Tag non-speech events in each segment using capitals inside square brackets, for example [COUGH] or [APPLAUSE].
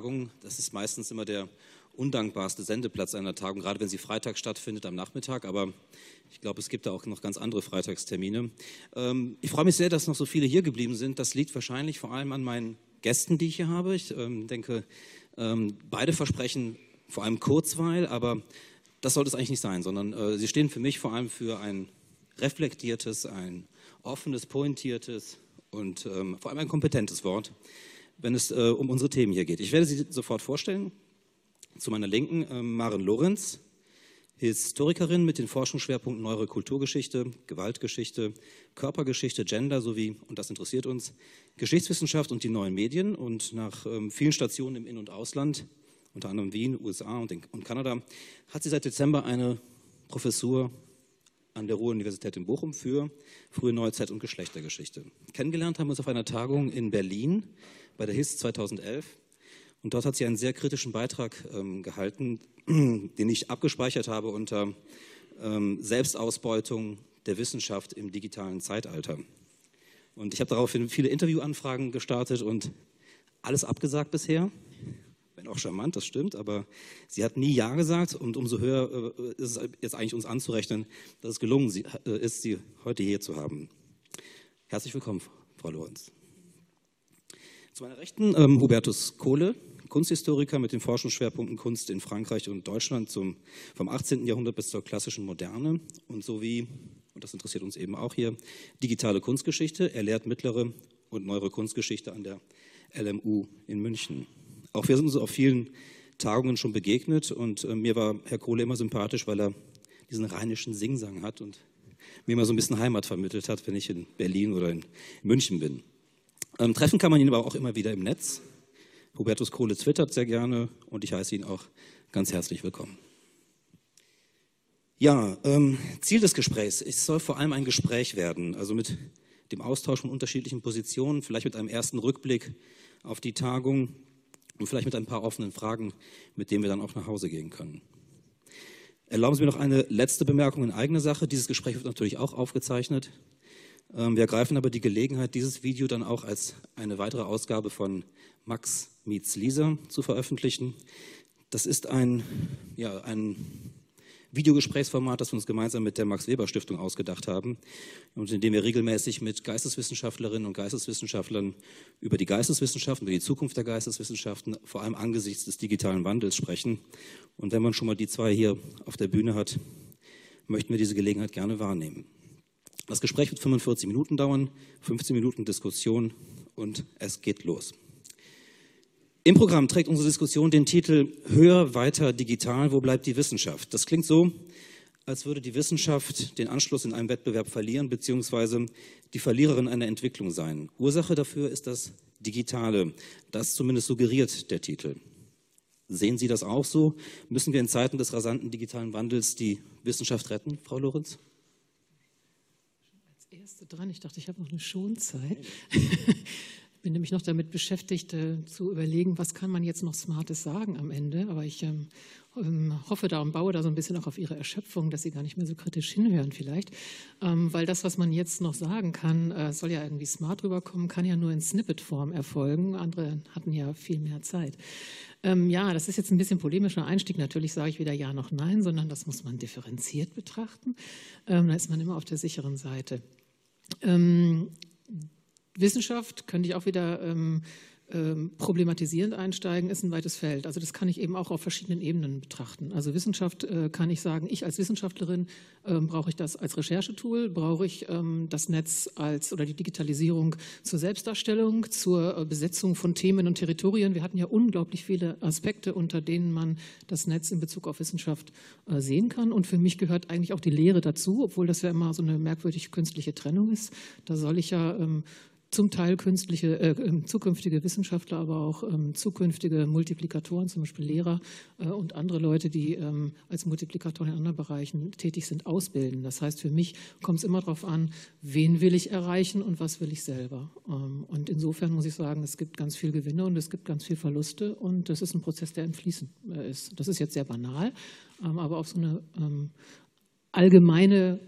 Tagung. Das ist meistens immer der undankbarste Sendeplatz einer Tagung, gerade wenn sie Freitag stattfindet am Nachmittag. Aber ich glaube, es gibt da auch noch ganz andere Freitagstermine. Ähm, ich freue mich sehr, dass noch so viele hier geblieben sind. Das liegt wahrscheinlich vor allem an meinen Gästen, die ich hier habe. Ich ähm, denke, ähm, beide versprechen vor allem Kurzweil, aber das sollte es eigentlich nicht sein, sondern äh, sie stehen für mich vor allem für ein reflektiertes, ein offenes, pointiertes und ähm, vor allem ein kompetentes Wort wenn es äh, um unsere Themen hier geht. Ich werde sie sofort vorstellen. Zu meiner Linken äh, Maren Lorenz, Historikerin mit den Forschungsschwerpunkten Neuere Kulturgeschichte, Gewaltgeschichte, Körpergeschichte, Gender sowie, und das interessiert uns, Geschichtswissenschaft und die neuen Medien. Und nach ähm, vielen Stationen im In- und Ausland, unter anderem Wien, USA und, in, und Kanada, hat sie seit Dezember eine Professur an der Ruhr-Universität in Bochum für frühe Neuzeit und Geschlechtergeschichte. Kennengelernt haben wir uns auf einer Tagung in Berlin bei der HIS 2011. Und dort hat sie einen sehr kritischen Beitrag ähm, gehalten, [CLEARS THROAT] den ich abgespeichert habe unter ähm, Selbstausbeutung der Wissenschaft im digitalen Zeitalter. Und ich habe daraufhin viele Interviewanfragen gestartet und alles abgesagt bisher. Wenn auch charmant, das stimmt, aber sie hat nie Ja gesagt und umso höher äh, ist es jetzt eigentlich uns anzurechnen, dass es gelungen äh, ist, sie heute hier zu haben. Herzlich willkommen, Frau Lorenz. Zu meiner Rechten ähm, Hubertus Kohle, Kunsthistoriker mit den Forschungsschwerpunkten Kunst in Frankreich und Deutschland zum, vom 18. Jahrhundert bis zur klassischen Moderne und sowie, und das interessiert uns eben auch hier, digitale Kunstgeschichte. Er lehrt mittlere und neuere Kunstgeschichte an der LMU in München. Auch wir sind uns auf vielen Tagungen schon begegnet und äh, mir war Herr Kohle immer sympathisch, weil er diesen rheinischen Singsang hat und mir immer so ein bisschen Heimat vermittelt hat, wenn ich in Berlin oder in München bin. Ähm, treffen kann man ihn aber auch immer wieder im Netz. Hubertus Kohle twittert sehr gerne und ich heiße ihn auch ganz herzlich willkommen. Ja, ähm, Ziel des Gesprächs. Es soll vor allem ein Gespräch werden, also mit dem Austausch von unterschiedlichen Positionen, vielleicht mit einem ersten Rückblick auf die Tagung und vielleicht mit ein paar offenen Fragen, mit denen wir dann auch nach Hause gehen können. Erlauben Sie mir noch eine letzte Bemerkung in eigener Sache. Dieses Gespräch wird natürlich auch aufgezeichnet. Ähm, wir ergreifen aber die Gelegenheit, dieses Video dann auch als eine weitere Ausgabe von Max Meets Lisa zu veröffentlichen. Das ist ein, ja, ein Videogesprächsformat, das wir uns gemeinsam mit der Max-Weber-Stiftung ausgedacht haben und in dem wir regelmäßig mit Geisteswissenschaftlerinnen und Geisteswissenschaftlern über die Geisteswissenschaften, über die Zukunft der Geisteswissenschaften, vor allem angesichts des digitalen Wandels sprechen. Und wenn man schon mal die zwei hier auf der Bühne hat, möchten wir diese Gelegenheit gerne wahrnehmen. Das Gespräch wird 45 Minuten dauern, 15 Minuten Diskussion und es geht los. Im Programm trägt unsere Diskussion den Titel Höher, weiter, digital, wo bleibt die Wissenschaft? Das klingt so, als würde die Wissenschaft den Anschluss in einem Wettbewerb verlieren, beziehungsweise die Verliererin einer Entwicklung sein. Ursache dafür ist das Digitale. Das zumindest suggeriert der Titel. Sehen Sie das auch so? Müssen wir in Zeiten des rasanten digitalen Wandels die Wissenschaft retten, Frau Lorenz? Erste dran. Ich dachte, ich habe noch eine Schonzeit. Ich [LAUGHS] bin nämlich noch damit beschäftigt, äh, zu überlegen, was kann man jetzt noch Smartes sagen am Ende. Aber ich ähm, ähm, hoffe da und baue da so ein bisschen auch auf Ihre Erschöpfung, dass Sie gar nicht mehr so kritisch hinhören vielleicht. Ähm, weil das, was man jetzt noch sagen kann, äh, soll ja irgendwie smart rüberkommen, kann ja nur in Snippet-Form erfolgen. Andere hatten ja viel mehr Zeit. Ähm, ja, das ist jetzt ein bisschen polemischer Einstieg. Natürlich sage ich weder ja noch nein, sondern das muss man differenziert betrachten. Ähm, da ist man immer auf der sicheren Seite. Ähm, Wissenschaft könnte ich auch wieder ähm, ähm, problematisierend einsteigen, ist ein weites Feld. Also das kann ich eben auch auf verschiedenen Ebenen betrachten. Also Wissenschaft äh, kann ich sagen, ich als Wissenschaftlerin ähm, brauche ich das als Recherchetool, brauche ich ähm, das Netz als oder die Digitalisierung zur Selbstdarstellung, zur äh, Besetzung von Themen und Territorien. Wir hatten ja unglaublich viele Aspekte, unter denen man das Netz in Bezug auf Wissenschaft äh, sehen kann. Und für mich gehört eigentlich auch die Lehre dazu, obwohl das ja immer so eine merkwürdig künstliche Trennung ist. Da soll ich ja zum Teil künstliche, äh, ähm, zukünftige Wissenschaftler, aber auch ähm, zukünftige Multiplikatoren, zum Beispiel Lehrer äh, und andere Leute, die ähm, als Multiplikatoren in anderen Bereichen tätig sind, ausbilden. Das heißt, für mich kommt es immer darauf an, wen will ich erreichen und was will ich selber. Ähm, und insofern muss ich sagen, es gibt ganz viel Gewinne und es gibt ganz viel Verluste und das ist ein Prozess, der im äh, ist. Das ist jetzt sehr banal, ähm, aber auf so eine ähm, allgemeine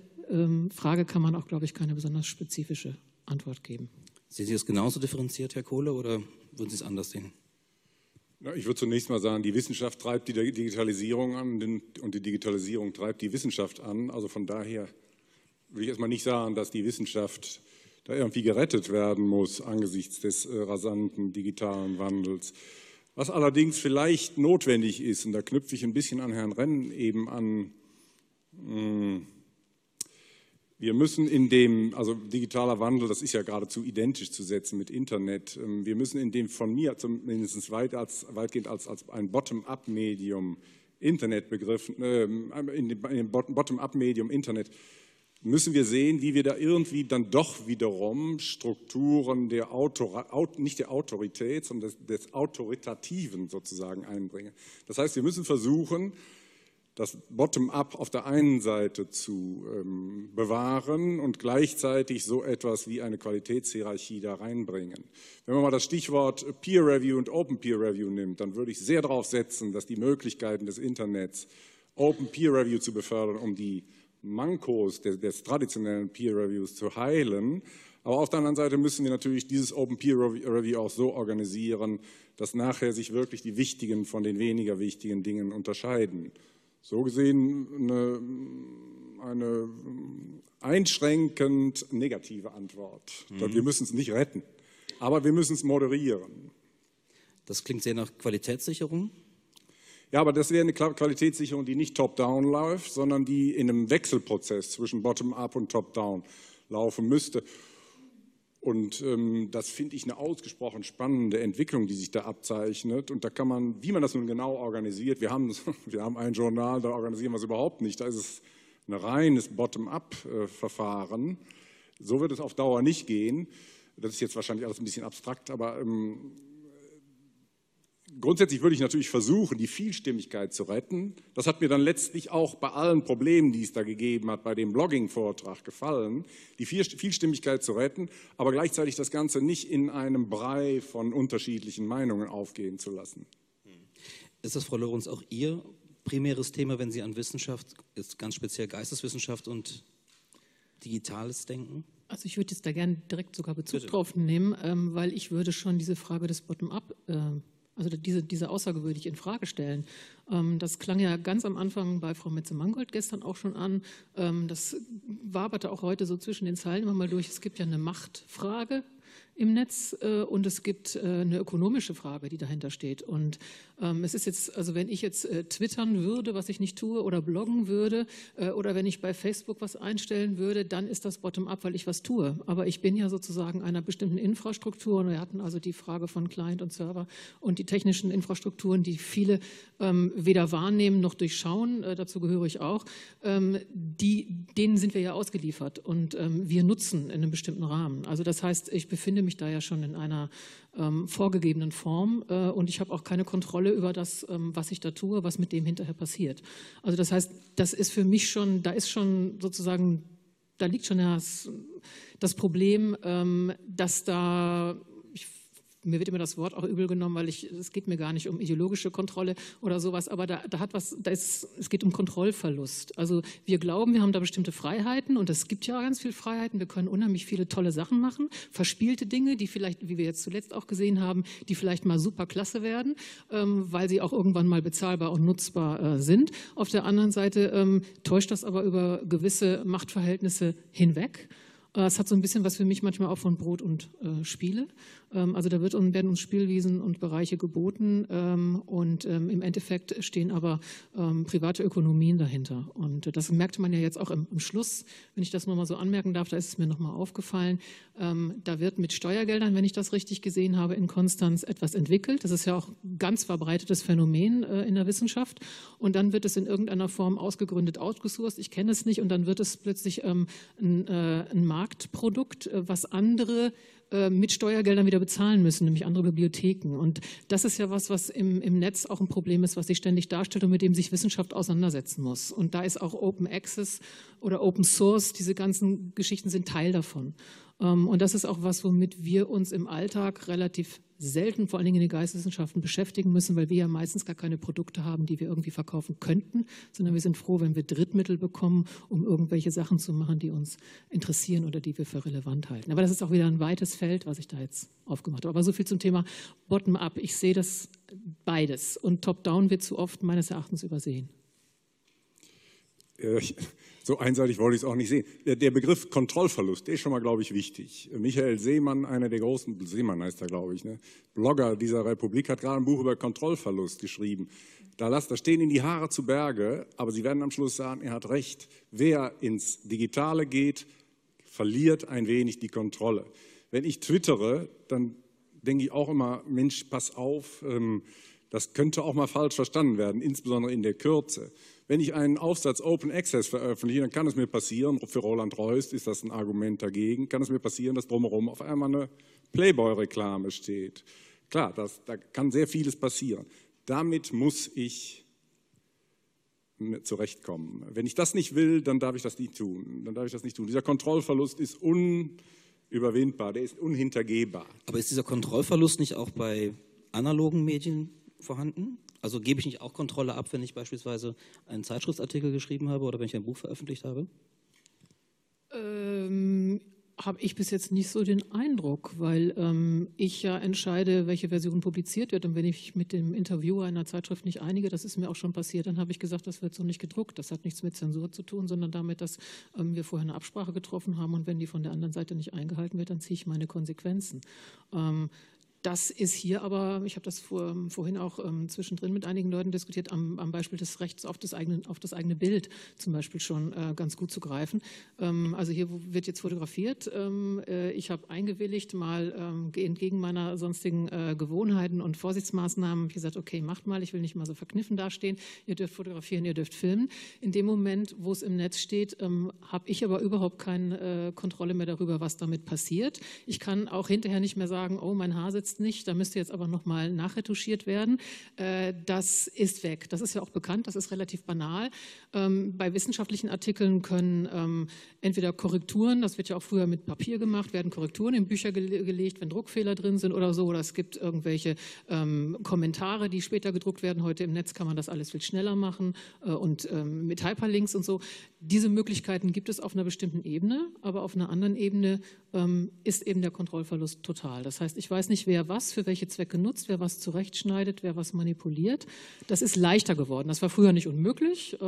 Frage kann man auch, glaube ich, keine besonders spezifische Antwort geben. Sehen Sie es genauso differenziert, Herr Kohle, oder würden Sie es anders sehen? Ich würde zunächst mal sagen, die Wissenschaft treibt die Digitalisierung an und die Digitalisierung treibt die Wissenschaft an. Also von daher will ich erstmal nicht sagen, dass die Wissenschaft da irgendwie gerettet werden muss angesichts des äh, rasanten digitalen Wandels. Was allerdings vielleicht notwendig ist, und da knüpfe ich ein bisschen an Herrn Renn eben an, hm, wir müssen in dem, also digitaler Wandel, das ist ja geradezu identisch zu setzen mit Internet. Ähm, wir müssen in dem von mir zumindest weit als, weitgehend als, als ein Bottom-up-Medium Internet begriffen, äh, in dem Bottom-up-Medium Internet, müssen wir sehen, wie wir da irgendwie dann doch wiederum Strukturen der Autor, nicht der Autorität, sondern des, des Autoritativen sozusagen einbringen. Das heißt, wir müssen versuchen, das Bottom-up auf der einen Seite zu ähm, bewahren und gleichzeitig so etwas wie eine Qualitätshierarchie da reinbringen. Wenn man mal das Stichwort Peer Review und Open Peer Review nimmt, dann würde ich sehr darauf setzen, dass die Möglichkeiten des Internets, Open Peer Review zu befördern, um die Mankos des, des traditionellen Peer Reviews zu heilen. Aber auf der anderen Seite müssen wir natürlich dieses Open Peer Review auch so organisieren, dass nachher sich wirklich die wichtigen von den weniger wichtigen Dingen unterscheiden. So gesehen eine, eine einschränkend negative Antwort. Mhm. Wir müssen es nicht retten, aber wir müssen es moderieren. Das klingt sehr nach Qualitätssicherung. Ja, aber das wäre eine Qualitätssicherung, die nicht top-down läuft, sondern die in einem Wechselprozess zwischen bottom-up und top-down laufen müsste. Und ähm, das finde ich eine ausgesprochen spannende Entwicklung, die sich da abzeichnet. Und da kann man, wie man das nun genau organisiert, wir haben, [LAUGHS] wir haben ein Journal, da organisieren wir es überhaupt nicht. Da ist es ein reines Bottom-up-Verfahren. So wird es auf Dauer nicht gehen. Das ist jetzt wahrscheinlich alles ein bisschen abstrakt, aber ähm, Grundsätzlich würde ich natürlich versuchen, die Vielstimmigkeit zu retten. Das hat mir dann letztlich auch bei allen Problemen, die es da gegeben hat, bei dem Blogging-Vortrag gefallen, die Vielstimmigkeit zu retten, aber gleichzeitig das Ganze nicht in einem Brei von unterschiedlichen Meinungen aufgehen zu lassen. Ist das, Frau Lorenz, auch Ihr primäres Thema, wenn Sie an Wissenschaft, jetzt ganz speziell Geisteswissenschaft und digitales denken? Also ich würde jetzt da gerne direkt sogar Bezug Bitte. drauf nehmen, ähm, weil ich würde schon diese Frage des Bottom-up äh, also diese, diese Aussage würde ich in Frage stellen. Ähm, das klang ja ganz am Anfang bei Frau Metze-Mangold gestern auch schon an. Ähm, das waberte auch heute so zwischen den Zeilen immer mal durch. Es gibt ja eine Machtfrage im Netz äh, und es gibt äh, eine ökonomische Frage, die dahinter steht. Und ähm, es ist jetzt, also wenn ich jetzt äh, twittern würde, was ich nicht tue, oder bloggen würde, äh, oder wenn ich bei Facebook was einstellen würde, dann ist das bottom-up, weil ich was tue. Aber ich bin ja sozusagen einer bestimmten Infrastruktur und wir hatten also die Frage von Client und Server und die technischen Infrastrukturen, die viele ähm, weder wahrnehmen noch durchschauen, äh, dazu gehöre ich auch, ähm, die, denen sind wir ja ausgeliefert und ähm, wir nutzen in einem bestimmten Rahmen. Also das heißt, ich befinde befinde mich da ja schon in einer ähm, vorgegebenen Form äh, und ich habe auch keine Kontrolle über das, ähm, was ich da tue, was mit dem hinterher passiert. Also das heißt, das ist für mich schon, da ist schon sozusagen, da liegt schon das, das Problem, ähm, dass da mir wird immer das Wort auch übel genommen, weil ich, es geht mir gar nicht um ideologische Kontrolle oder sowas, aber da, da hat was, da ist, es geht um Kontrollverlust. Also wir glauben, wir haben da bestimmte Freiheiten und es gibt ja ganz viele Freiheiten. Wir können unheimlich viele tolle Sachen machen, verspielte Dinge, die vielleicht, wie wir jetzt zuletzt auch gesehen haben, die vielleicht mal super klasse werden, ähm, weil sie auch irgendwann mal bezahlbar und nutzbar äh, sind. Auf der anderen Seite ähm, täuscht das aber über gewisse Machtverhältnisse hinweg. Äh, es hat so ein bisschen was für mich manchmal auch von Brot und äh, Spiele. Ähm, also da wird, werden uns Spielwiesen und Bereiche geboten ähm, und ähm, im Endeffekt stehen aber private Ökonomien dahinter. Und das merkte man ja jetzt auch im, Schluss, wenn ich das nochmal so anmerken darf, da ist es mir nochmal aufgefallen. Da wird mit Steuergeldern, wenn ich das richtig gesehen habe, in Konstanz etwas entwickelt. Das ist ja auch ein ganz verbreitetes Phänomen äh, in der Wissenschaft. Und dann wird es in irgendeiner Form ausgegründet, outgesourced. Ich kenne es nicht. Und dann wird es plötzlich ein, äh, ein Marktprodukt, äh, was andere äh, mit Steuergeldern wieder bezahlen müssen, nämlich andere Bibliotheken. Und das ist ja was, was im, im Netz auch ein Problem ist, was sich ständig darstellt und mit dem sich Wissenschaft auseinandersetzen muss. Und da ist auch Open Access oder Open Source, diese ganzen Geschichten sind Teil davon. Ähm, und das ist auch was, womit wir uns im Alltag relativ selten, vor allen Dingen in den Geisteswissenschaften, beschäftigen müssen, weil wir ja meistens gar keine Produkte haben, die wir irgendwie verkaufen könnten, sondern wir sind froh, wenn wir Drittmittel bekommen, um irgendwelche Sachen zu machen, die uns interessieren oder die wir für relevant halten. Aber das ist auch wieder ein weites Feld, was ich da jetzt aufgemacht habe. Aber so viel zum Thema Bottom-up. Ich sehe das beides. Und Top-down wird zu oft meines Erachtens übersehen. Äh, [LAUGHS] so einseitig wollte ich es auch nicht sehen. Der Begriff Kontrollverlust, der ist schon mal, glaube ich, wichtig. Michael Seemann, einer der großen, Seemann heißt er, glaube ich, ne? Blogger dieser Republik, hat gerade ein Buch über Kontrollverlust geschrieben. Da, las, da stehen in die Haare zu Berge, aber Sie werden am Schluss sagen, er hat recht. Wer ins Digitale geht, verliert ein wenig die Kontrolle. Wenn ich twittere, dann denke ich auch immer, Mensch, pass auf, ähm, das könnte auch mal falsch verstanden werden, insbesondere in der Kürze. Wenn ich einen Aufsatz Open Access veröffentliche, dann kann es mir passieren, für Roland Reust ist das ein Argument dagegen, kann es mir passieren, dass drumherum auf einmal eine Playboy-Reklame steht. Klar, das, da kann sehr vieles passieren. Damit muss ich zurechtkommen. Wenn ich das nicht will, dann darf ich das nicht tun. Dann darf ich das nicht tun. Dieser Kontrollverlust ist unüberwindbar, der ist unhintergehbar. Aber ist dieser Kontrollverlust nicht auch bei analogen Medien vorhanden? Also gebe ich nicht auch Kontrolle ab, wenn ich beispielsweise einen Zeitschriftsartikel geschrieben habe oder wenn ich ein Buch veröffentlicht habe? Ähm, habe ich bis jetzt nicht so den Eindruck, weil ähm, ich ja entscheide, welche Version publiziert wird. Und wenn ich mit dem Interviewer einer Zeitschrift nicht einige, das ist mir auch schon passiert, dann habe ich gesagt, das wird so nicht gedruckt. Das hat nichts mit Zensur zu tun, sondern damit, dass ähm, wir vorher eine Absprache getroffen haben und wenn die von der anderen Seite nicht eingehalten wird, dann ziehe ich meine Konsequenzen. Ähm, das ist hier aber, ich habe das vor, vorhin auch ähm, zwischendrin mit einigen Leuten diskutiert, am, am, Beispiel des Rechts auf das eigene, auf das eigene Bild zum Beispiel schon äh, ganz gut zu greifen. Ähm, also hier wird jetzt fotografiert. Ähm, äh, ich habe eingewilligt, mal ähm, entgegen meiner sonstigen äh, Gewohnheiten und Vorsichtsmaßnahmen gesagt, okay, macht mal, ich will nicht mal so verkniffen dastehen. Ihr dürft fotografieren, ihr dürft filmen. In dem Moment, wo es im Netz steht, ähm, habe ich aber überhaupt keine äh, Kontrolle mehr darüber, was damit passiert. Ich kann auch hinterher nicht mehr sagen, oh, mein Haar sitzt jetzt nicht, da müsste jetzt aber nochmal nachretuschiert werden. Äh, das ist weg. Das ist ja auch bekannt, das ist relativ banal. Ähm, bei wissenschaftlichen Artikeln können ähm, entweder Korrekturen, das wird ja auch früher mit Papier gemacht, werden Korrekturen in Bücher gelegt, wenn Druckfehler drin sind oder so. Oder es gibt irgendwelche ähm, Kommentare, die später gedruckt werden. Heute im Netz kann man das alles viel schneller machen äh, und mit Hyperlinks und so. Diese Möglichkeiten gibt es auf einer bestimmten Ebene, aber auf einer anderen Ebene ist eben der Kontrollverlust total. Das heißt, ich weiß nicht, wer was für welche Zwecke nutzt, wer was zurechtschneidet, wer was manipuliert. Das ist leichter geworden. Das war früher nicht unmöglich.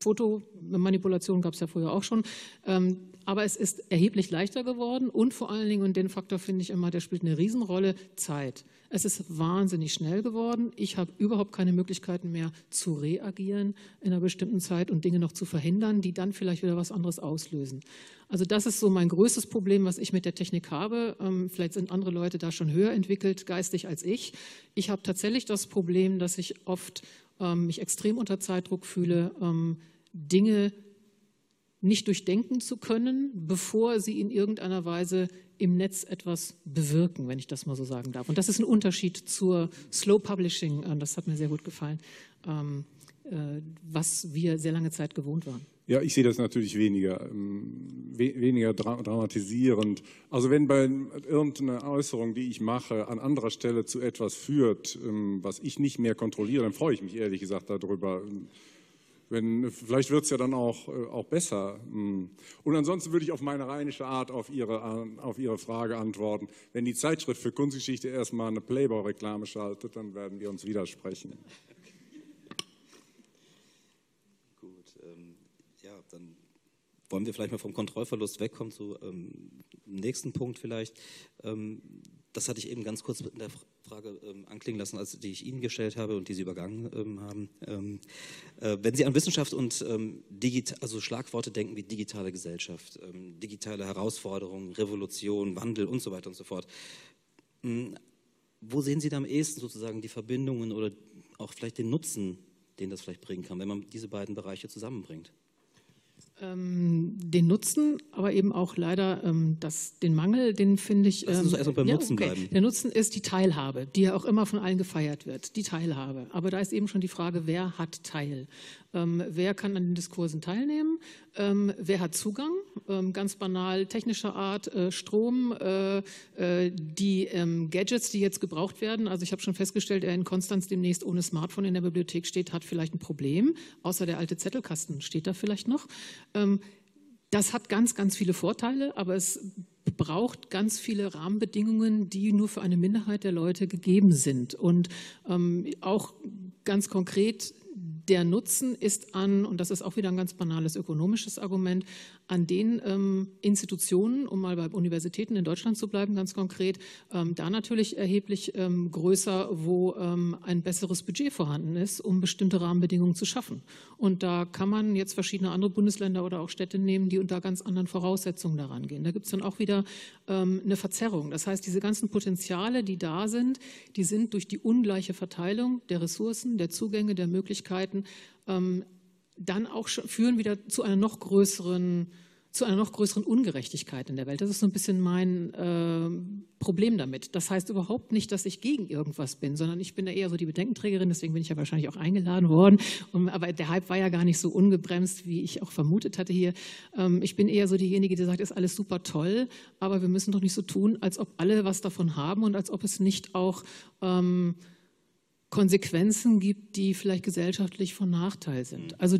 Fotomanipulation gab es ja früher auch schon. Ähm, aber es ist erheblich leichter geworden und vor allen Dingen, und den Faktor finde ich immer, der spielt eine Riesenrolle, Zeit. Es ist wahnsinnig schnell geworden. Ich habe überhaupt keine Möglichkeiten mehr zu reagieren in einer bestimmten Zeit und Dinge noch zu verhindern, die dann vielleicht wieder was anderes auslösen. Also das ist so mein größtes Problem, was ich mit der Technik habe. Ähm, vielleicht sind andere Leute da schon höher entwickelt, geistig als ich. Ich habe tatsächlich das Problem, dass ich oft mich extrem unter Zeitdruck fühle, ähm, Dinge nicht durchdenken zu können, bevor sie in irgendeiner Weise im Netz etwas bewirken, wenn ich das mal so sagen darf. Und das ist ein Unterschied zur Slow Publishing, äh, das hat mir sehr gut gefallen, ähm, äh, was wir sehr lange Zeit gewohnt waren. Ja, ich sehe das natürlich weniger, ähm, weniger dramatisierend. Also wenn bei irgendeiner Äußerung, die ich mache, an anderer Stelle zu etwas führt, ähm, was ich nicht mehr kontrolliere, dann freue ich mich ehrlich gesagt darüber. Wenn, vielleicht wird es ja dann auch, äh, auch besser. Hm. Und ansonsten würde ich auf meine rheinische Art auf Ihre, auf Ihre Frage antworten. Wenn die Zeitschrift für Kunstgeschichte erstmal eine Playboy-Reklame schaltet, dann werden wir uns widersprechen. Gut, ähm, ja, dann wollen wir vielleicht mal vom Kontrollverlust wegkommen zu ähm, nächsten Punkt vielleicht. Ähm, das hatte ich eben ganz kurz in der Frage ähm, anklingen lassen, als die ich Ihnen gestellt habe und die Sie übergangen ähm, haben. Ähm, äh, wenn Sie an Wissenschaft und ähm, also Schlagworte denken wie digitale Gesellschaft, ähm, digitale Herausforderungen, Revolution, Wandel und so weiter und so fort, hm, wo sehen Sie da am ehesten sozusagen die Verbindungen oder auch vielleicht den Nutzen, den das vielleicht bringen kann, wenn man diese beiden Bereiche zusammenbringt? Ähm, den Nutzen, aber eben auch leider ähm, das, den Mangel, den finde ich. Ähm, Lass uns erstmal beim ja, Nutzen okay. bleiben. Der Nutzen ist die Teilhabe, die ja auch immer von allen gefeiert wird. Die Teilhabe. Aber da ist eben schon die Frage, wer hat Teil? Ähm, wer kann an den Diskursen teilnehmen? Ähm, wer hat Zugang? Ähm, ganz banal technischer Art, äh, Strom, äh, äh, die ähm, Gadgets, die jetzt gebraucht werden. Also ich habe schon festgestellt, wer in Konstanz demnächst ohne Smartphone in der Bibliothek steht, hat vielleicht ein Problem. Außer der alte Zettelkasten steht da vielleicht noch. Ähm, das hat ganz, ganz viele Vorteile, aber es braucht ganz viele Rahmenbedingungen, die nur für eine Minderheit der Leute gegeben sind. Und ähm, auch ganz konkret der Nutzen ist an, und das ist auch wieder ein ganz banales ökonomisches Argument, an den ähm, Institutionen, um mal bei Universitäten in Deutschland zu bleiben, ganz konkret, ähm, da natürlich erheblich ähm, größer, wo ähm, ein besseres Budget vorhanden ist, um bestimmte Rahmenbedingungen zu schaffen. Und da kann man jetzt verschiedene andere Bundesländer oder auch Städte nehmen, die unter ganz anderen Voraussetzungen daran gehen. Da gibt es dann auch wieder ähm, eine Verzerrung. Das heißt, diese ganzen Potenziale, die da sind, die sind durch die ungleiche Verteilung der Ressourcen, der Zugänge, der Möglichkeiten ähm, dann auch führen wieder zu einer noch größeren zu einer noch größeren Ungerechtigkeit in der Welt. Das ist so ein bisschen mein äh, Problem damit. Das heißt überhaupt nicht, dass ich gegen irgendwas bin, sondern ich bin da eher so die Bedenkenträgerin, deswegen bin ich ja wahrscheinlich auch eingeladen worden. Und, aber der Hype war ja gar nicht so ungebremst, wie ich auch vermutet hatte hier. Ähm, ich bin eher so diejenige, die sagt, ist alles super toll, aber wir müssen doch nicht so tun, als ob alle was davon haben und als ob es nicht auch ähm, Konsequenzen gibt, die vielleicht gesellschaftlich von Nachteil sind. Also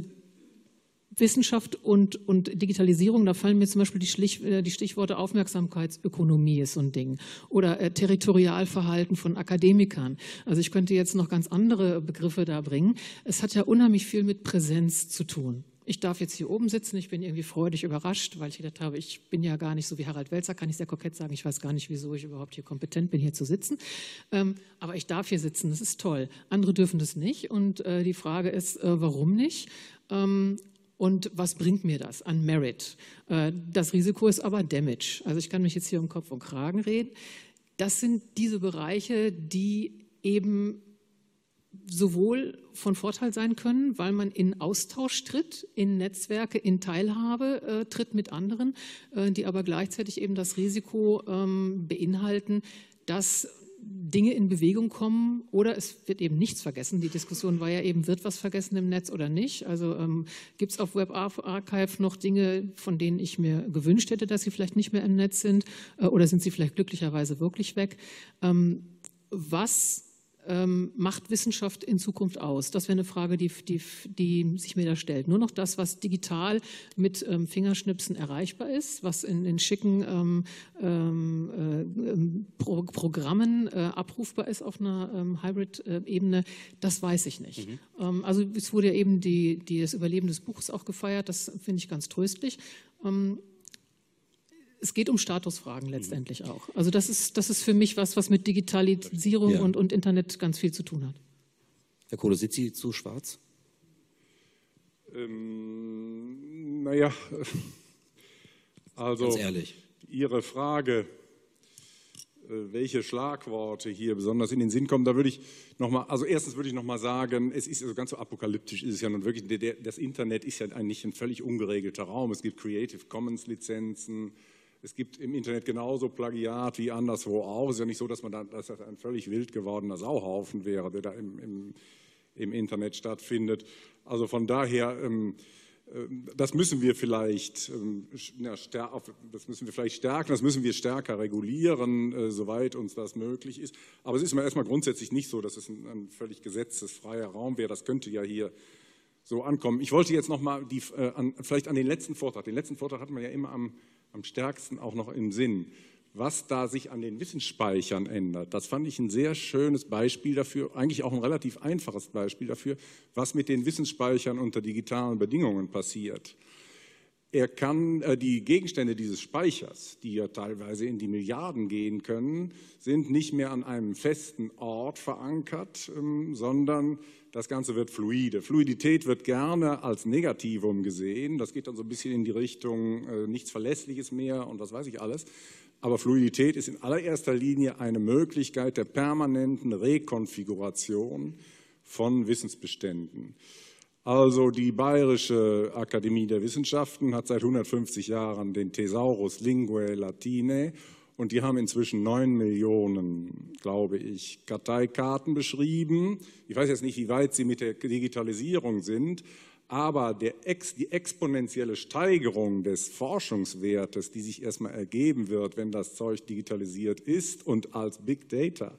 Wissenschaft und, und Digitalisierung, da fallen mir zum Beispiel die, Schlich, äh, die Stichworte Aufmerksamkeitsökonomie ist so ein Ding oder äh, Territorialverhalten von Akademikern. Also ich könnte jetzt noch ganz andere Begriffe da bringen. Es hat ja unheimlich viel mit Präsenz zu tun ich darf jetzt hier oben sitzen, ich bin irgendwie freudig überrascht, weil ich gedacht habe, ich bin ja gar nicht so wie Harald Welzer, kann ich sehr kokett sagen, ich weiß gar nicht, wieso ich überhaupt hier kompetent bin, hier zu sitzen. Ähm, aber ich darf hier sitzen, das ist toll. Andere dürfen das nicht und äh, die Frage ist, äh, warum nicht? Ähm, und was bringt mir das an Merit? Äh, das Risiko ist aber Damage. Also ich kann mich jetzt hier um Kopf und Kragen reden. Das sind diese Bereiche, die eben sowohl von Vorteil sein können, weil man in Austausch tritt, in Netzwerke, in Teilhabe äh, tritt mit anderen, äh, die aber gleichzeitig eben das Risiko ähm, beinhalten, dass Dinge in Bewegung kommen oder es wird eben nichts vergessen. Die Diskussion war ja eben, wird was vergessen im Netz oder nicht? Also ähm, gibt es auf Web Archive noch Dinge, von denen ich mir gewünscht hätte, dass sie vielleicht nicht mehr im Netz sind äh, oder sind sie vielleicht glücklicherweise wirklich weg? Ähm, was ähm, macht Wissenschaft in Zukunft aus? Das wäre eine Frage, die, die, die, sich mir da stellt. Nur noch das, was digital mit ähm, Fingerschnipsen erreichbar ist, was in, in schicken ähm, ähm äh, ähm, Pro Programmen äh, abrufbar ist auf einer ähm, Hybrid-Ebene, das weiß ich nicht. Mhm. also es wurde ja eben die, die, das Überleben des Buches auch gefeiert, das finde ich ganz tröstlich es geht um Statusfragen letztendlich auch. Also das ist, das ist für mich was, was mit Digitalisierung ja. und, und Internet ganz viel zu tun hat. Herr Kohle, sind Sie zu schwarz? Ähm, naja, [LAUGHS] also ganz ehrlich. Ihre Frage, äh, welche Schlagworte hier besonders in den Sinn kommen, da würde ich nochmal, also erstens würde ich nochmal sagen, es ist also ganz so apokalyptisch, ist es ja nun wirklich, der, das Internet ist ja eigentlich ein völlig ungeregelter Raum. Es gibt Creative Commons Lizenzen, es gibt im Internet genauso Plagiat wie anderswo auch. Es ist ja nicht so, dass, man da, dass das ein völlig wild gewordener Sauhaufen wäre, der da im, im, im Internet stattfindet. Also von daher, ähm, äh, das müssen wir vielleicht, ähm, das müssen wir vielleicht stärken, das müssen wir stärker regulieren, äh, soweit uns das möglich ist. Aber es ist mir erstmal grundsätzlich nicht so, dass es ein, völlig gesetzesfreier Raum wäre. Das könnte ja hier so ankommen. Ich wollte jetzt noch mal die, äh, vielleicht an den letzten Vortrag. Den letzten Vortrag hatten wir ja immer am am stärksten auch noch im Sinn, was da sich an den Wissensspeichern ändert. Das fand ich ein sehr schönes Beispiel dafür, eigentlich auch ein relativ einfaches Beispiel dafür, was mit den Wissensspeichern unter digitalen Bedingungen passiert. er kann äh, die Gegenstände dieses Speichers, die ja teilweise in die Milliarden gehen können, sind nicht mehr an einem festen Ort verankert, ähm, sondern das Ganze wird fluide. Fluidität wird gerne als Negativum gesehen. Das geht dann so ein bisschen in die Richtung äh, nichts Verlässliches mehr und was weiß ich alles. Aber Fluidität ist in allererster Linie eine Möglichkeit der permanenten Rekonfiguration von Wissensbeständen. Also die Bayerische Akademie der Wissenschaften hat seit 150 Jahren den Thesaurus Linguae Latinae und die haben inzwischen neun Millionen, glaube ich, Karteikarten beschrieben. Ich weiß jetzt nicht, wie weit sie mit der Digitalisierung sind, aber Ex, die exponentielle Steigerung des Forschungswertes, die sich erstmal ergeben wird, wenn das Zeug digitalisiert ist und als Big Data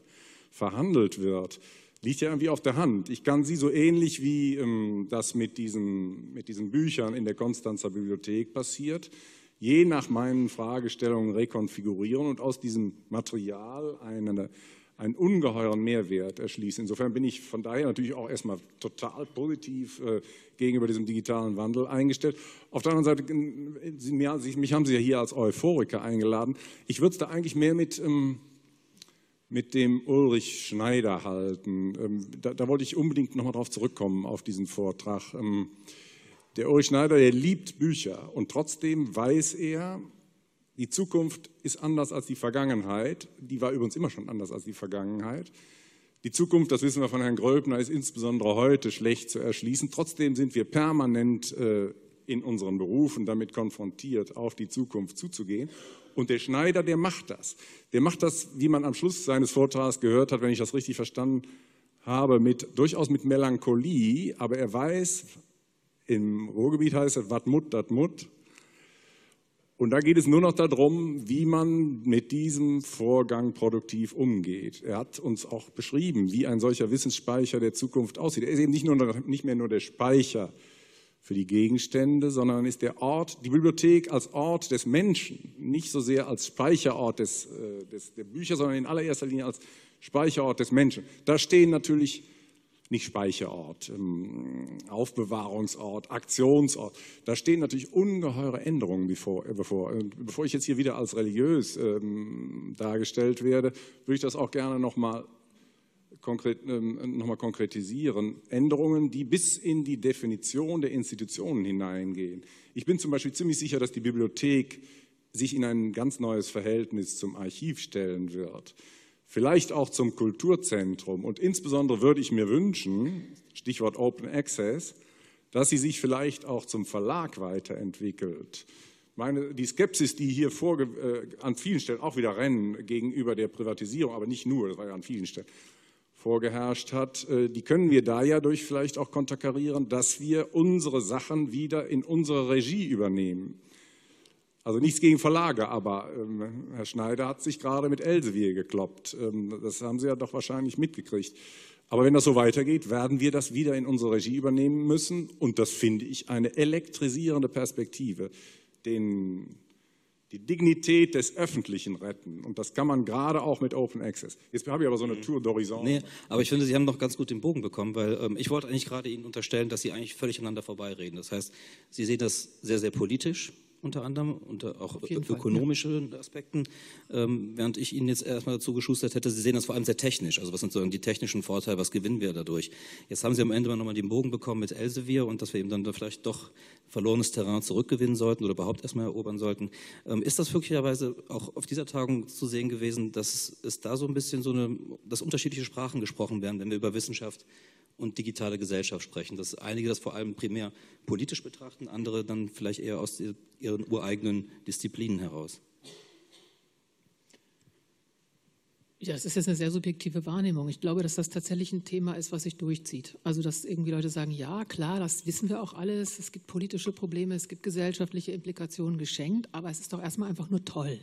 verhandelt wird, liegt ja irgendwie auf der Hand. Ich kann sie so ähnlich wie ähm, das mit diesen, mit diesen Büchern in der Konstanzer Bibliothek passiert, je nach meinen Fragestellungen rekonfigurieren und aus diesem Material eine, einen ungeheuren Mehrwert erschließen. Insofern bin ich von daher natürlich auch erstmal total positiv äh, gegenüber diesem digitalen Wandel eingestellt. Auf der anderen Seite, äh, Sie, mich haben Sie ja hier als Euphoriker eingeladen. Ich würde es da eigentlich mehr mit... Ähm, mit dem Ulrich Schneider halten. Ähm, da, da wollte ich unbedingt nochmal darauf zurückkommen, auf diesen Vortrag. Der Ulrich Schneider, der liebt Bücher und trotzdem weiß er, die Zukunft ist anders als die Vergangenheit. Die war übrigens immer schon anders als die Vergangenheit. Die Zukunft, das wissen wir von Herrn Gröbner, ist insbesondere heute schlecht zu erschließen. Trotzdem sind wir permanent äh, in unseren Berufen damit konfrontiert, auf die Zukunft zuzugehen. Und der Schneider, der macht das. Der macht das, wie man am Schluss seines Vortrags gehört hat, wenn ich das richtig verstanden habe, mit, durchaus mit Melancholie, aber er weiß, im Ruhrgebiet heißt es, wat mut, dat mut. Und da geht es nur noch darum, wie man mit diesem Vorgang produktiv umgeht. Er hat uns auch beschrieben, wie ein solcher Wissensspeicher der Zukunft aussieht. Er ist eben nicht, nur, nicht mehr nur der Speicher für die Gegenstände, sondern ist der Ort, die Bibliothek als Ort des Menschen, nicht so sehr als Speicherort des, äh, des, der Bücher, sondern in allererster Linie als Speicherort des Menschen. Da stehen natürlich nicht Speicherort, ähm, Aufbewahrungsort, Aktionsort. Da stehen natürlich ungeheure Änderungen bevor. bevor. Bevor ich jetzt hier wieder als religiös ähm, dargestellt werde, würde ich das auch gerne nochmal konkret, ähm, nochmal konkretisieren, Änderungen, die bis in die Definition der Institutionen hineingehen. Ich bin zum Beispiel ziemlich sicher, dass die Bibliothek sich in ein ganz neues Verhältnis zum Archiv stellen wird, vielleicht auch zum Kulturzentrum. Und insbesondere würde ich mir wünschen, Stichwort Open Access, dass sie sich vielleicht auch zum Verlag weiterentwickelt. Meine, die Skepsis, die hier vorge, äh, an vielen Stellen auch wieder rennen gegenüber der Privatisierung, aber nicht nur, das war ja an vielen Stellen, vorgeherrscht hat, äh, die können wir da ja durch vielleicht auch konterkarieren, dass wir unsere Sachen wieder in unsere Regie übernehmen. Also nichts gegen Verlage, aber ähm, Herr Schneider hat sich gerade mit Elsevier gekloppt. Ähm, das haben Sie ja doch wahrscheinlich mitgekriegt. Aber wenn das so weitergeht, werden wir das wieder in unsere Regie übernehmen müssen. Und das finde ich eine elektrisierende Perspektive, den die Dignität des Öffentlichen retten. Und das kann man gerade auch mit Open Access. Jetzt habe ich aber so eine mhm. Tour d'Horizon. Nee, aber ich finde, Sie haben noch ganz gut den Bogen bekommen, weil ähm, ich wollte eigentlich gerade Ihnen unterstellen, dass Sie eigentlich völlig aneinander vorbeireden. Das heißt, Sie sehen das sehr, sehr politisch unter anderem, unter auch ökonomische ja. Aspekten, ähm, während ich Ihnen jetzt erstmal dazu geschustert hätte, Sie sehen das vor allem sehr technisch. Also was sind sozusagen die technischen Vorteile, was gewinnen wir dadurch? Jetzt haben Sie am Ende nochmal den Bogen bekommen mit Elsevier und dass wir eben dann da vielleicht doch verlorenes Terrain zurückgewinnen sollten oder überhaupt erstmal erobern sollten. Ähm, ist das möglicherweise auch auf dieser Tagung zu sehen gewesen, dass es da so ein bisschen so eine, dass unterschiedliche Sprachen gesprochen werden, wenn wir über Wissenschaft und digitale Gesellschaft sprechen. Dass einige das vor allem primär politisch betrachten, andere dann vielleicht eher aus ihren ureigenen Disziplinen heraus. Ja, das ist jetzt eine sehr subjektive Wahrnehmung. Ich glaube, dass das tatsächlich ein Thema ist, was sich durchzieht. Also, dass irgendwie Leute sagen, ja, klar, das wissen wir auch alles. Es gibt politische Probleme, es gibt gesellschaftliche Implikationen geschenkt, aber es ist doch erstmal einfach nur toll.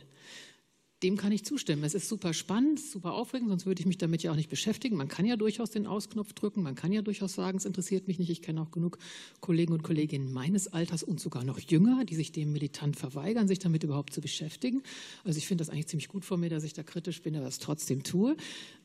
Dem kann ich zustimmen. Es ist super spannend, super aufregend, sonst würde ich mich damit ja auch nicht beschäftigen. Man kann ja durchaus den Ausknopf drücken, man kann ja durchaus sagen, es interessiert mich nicht. Ich kenne auch genug Kollegen und Kolleginnen meines Alters und sogar noch jünger, die sich dem militant verweigern, sich damit überhaupt zu beschäftigen. Also ich finde das eigentlich ziemlich gut von mir, dass ich da kritisch bin, aber es trotzdem tue.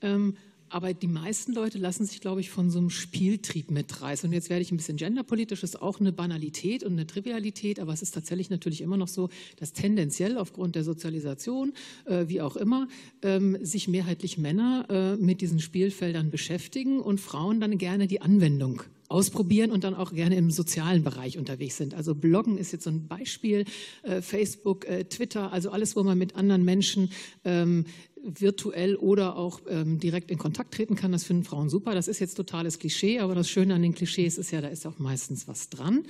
Ähm, aber die meisten Leute lassen sich, glaube ich, von so einem Spieltrieb mitreißen. Und jetzt werde ich ein bisschen genderpolitisch, ist auch eine Banalität und eine Trivialität, aber es ist tatsächlich natürlich immer noch so, dass tendenziell aufgrund der Sozialisation, äh, wie auch immer, ähm, sich mehrheitlich Männer äh, mit diesen Spielfeldern beschäftigen und Frauen dann gerne die Anwendung ausprobieren und dann auch gerne im sozialen Bereich unterwegs sind. Also Bloggen ist jetzt so ein Beispiel, äh, Facebook, äh, Twitter, also alles, wo man mit anderen Menschen ähm, virtuell oder auch ähm, direkt in Kontakt treten kann. Das finden Frauen super. Das ist jetzt totales Klischee, aber das Schöne an den Klischees ist ja, da ist auch meistens was dran.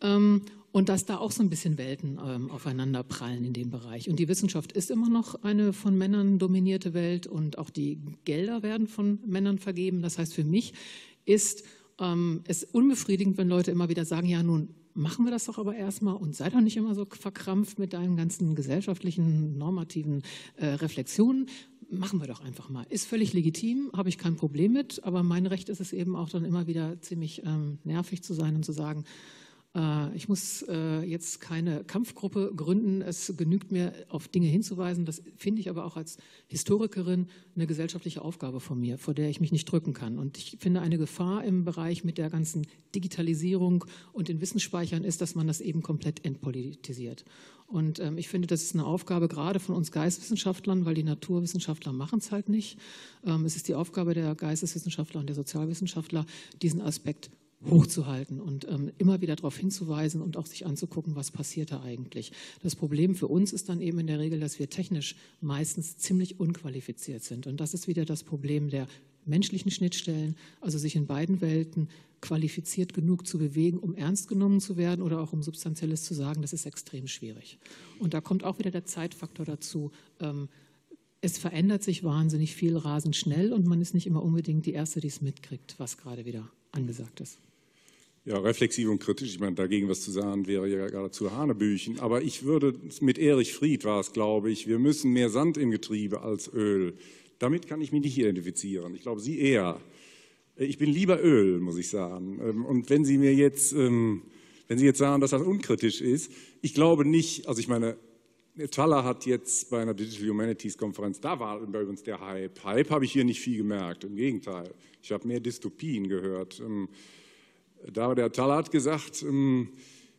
Ähm, und dass da auch so ein bisschen Welten ähm, aufeinander prallen in dem Bereich. Und die Wissenschaft ist immer noch eine von Männern dominierte Welt und auch die Gelder werden von Männern vergeben. Das heißt, für mich ist ähm, es unbefriedigend, wenn Leute immer wieder sagen, ja nun, machen wir das doch aber erstmal und sei doch nicht immer so verkrampft mit deinen ganzen gesellschaftlichen, normativen äh, Reflexionen. Machen wir doch einfach mal. Ist völlig legitim, habe ich kein Problem mit, aber mein Recht ist es eben auch dann immer wieder ziemlich ähm, nervig zu sein und zu sagen, ich muss äh, jetzt keine Kampfgruppe gründen. Es genügt mir, auf Dinge hinzuweisen. Das finde ich aber auch als Historikerin eine gesellschaftliche Aufgabe von mir, vor der ich mich nicht drücken kann. Und ich finde, eine Gefahr im Bereich mit der ganzen Digitalisierung und den Wissensspeichern ist, dass man das eben komplett entpolitisiert. Und ähm, ich finde, das ist eine Aufgabe gerade von uns Geisteswissenschaftlern, weil die Naturwissenschaftler machen es halt nicht. Ähm, es ist die Aufgabe der Geisteswissenschaftler und der Sozialwissenschaftler, diesen Aspekt hochzuhalten und ähm, immer wieder darauf hinzuweisen und auch sich anzugucken, was passiert da eigentlich. Das Problem für uns ist dann eben in der Regel, dass wir technisch meistens ziemlich unqualifiziert sind. Und das ist wieder das Problem der menschlichen Schnittstellen, also sich in beiden Welten qualifiziert genug zu bewegen, um ernst genommen zu werden oder auch um Substanzielles zu sagen, das ist extrem schwierig. Und da kommt auch wieder der Zeitfaktor dazu. Ähm, es verändert sich wahnsinnig viel rasend schnell und man ist nicht immer unbedingt die Erste, die es mitkriegt, was gerade wieder angesagt ist. Ja, reflexiv und kritisch. Ich meine, dagegen was zu sagen wäre ja geradezu Hanebüchen. Aber ich würde, mit Erich Fried war es, glaube ich, wir müssen mehr Sand im Getriebe als Öl. Damit kann ich mich nicht identifizieren. Ich glaube, Sie eher. Ich bin lieber Öl, muss ich sagen. Ähm, und wenn Sie mir jetzt, ähm, wenn Sie jetzt sagen, dass das unkritisch ist, ich glaube nicht, also ich meine, Thaler hat jetzt bei einer Digital Humanities Konferenz, da war bei uns der Hype. Hype habe ich hier nicht viel gemerkt, im Gegenteil. Ich habe mehr Dystopien gehört. Da der Thaler hat gesagt, ähm,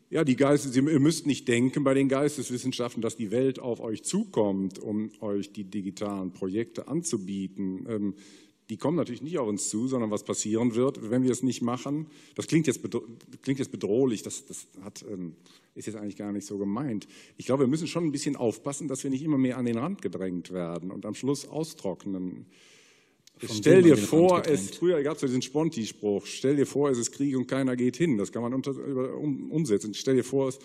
ja, die Geistes, ihr müsst nicht denken bei den Geisteswissenschaften, dass die Welt auf euch zukommt, um euch die digitalen Projekte anzubieten. Ähm, die kommen natürlich nicht auf uns zu, sondern was passieren wird, wenn wir es nicht machen. Das klingt jetzt, klingt jetzt bedrohlich, das, das hat, ähm, ist jetzt eigentlich gar nicht so gemeint. Ich glaube, wir müssen schon ein bisschen aufpassen, dass wir nicht immer mehr an den Rand gedrängt werden und am Schluss austrocknen. Stell dir vor, es, früher gab es ja diesen Sponti-Spruch, stell dir vor, es ist Krieg und keiner geht hin. Das kann man unter, um, umsetzen. Stell dir vor, es,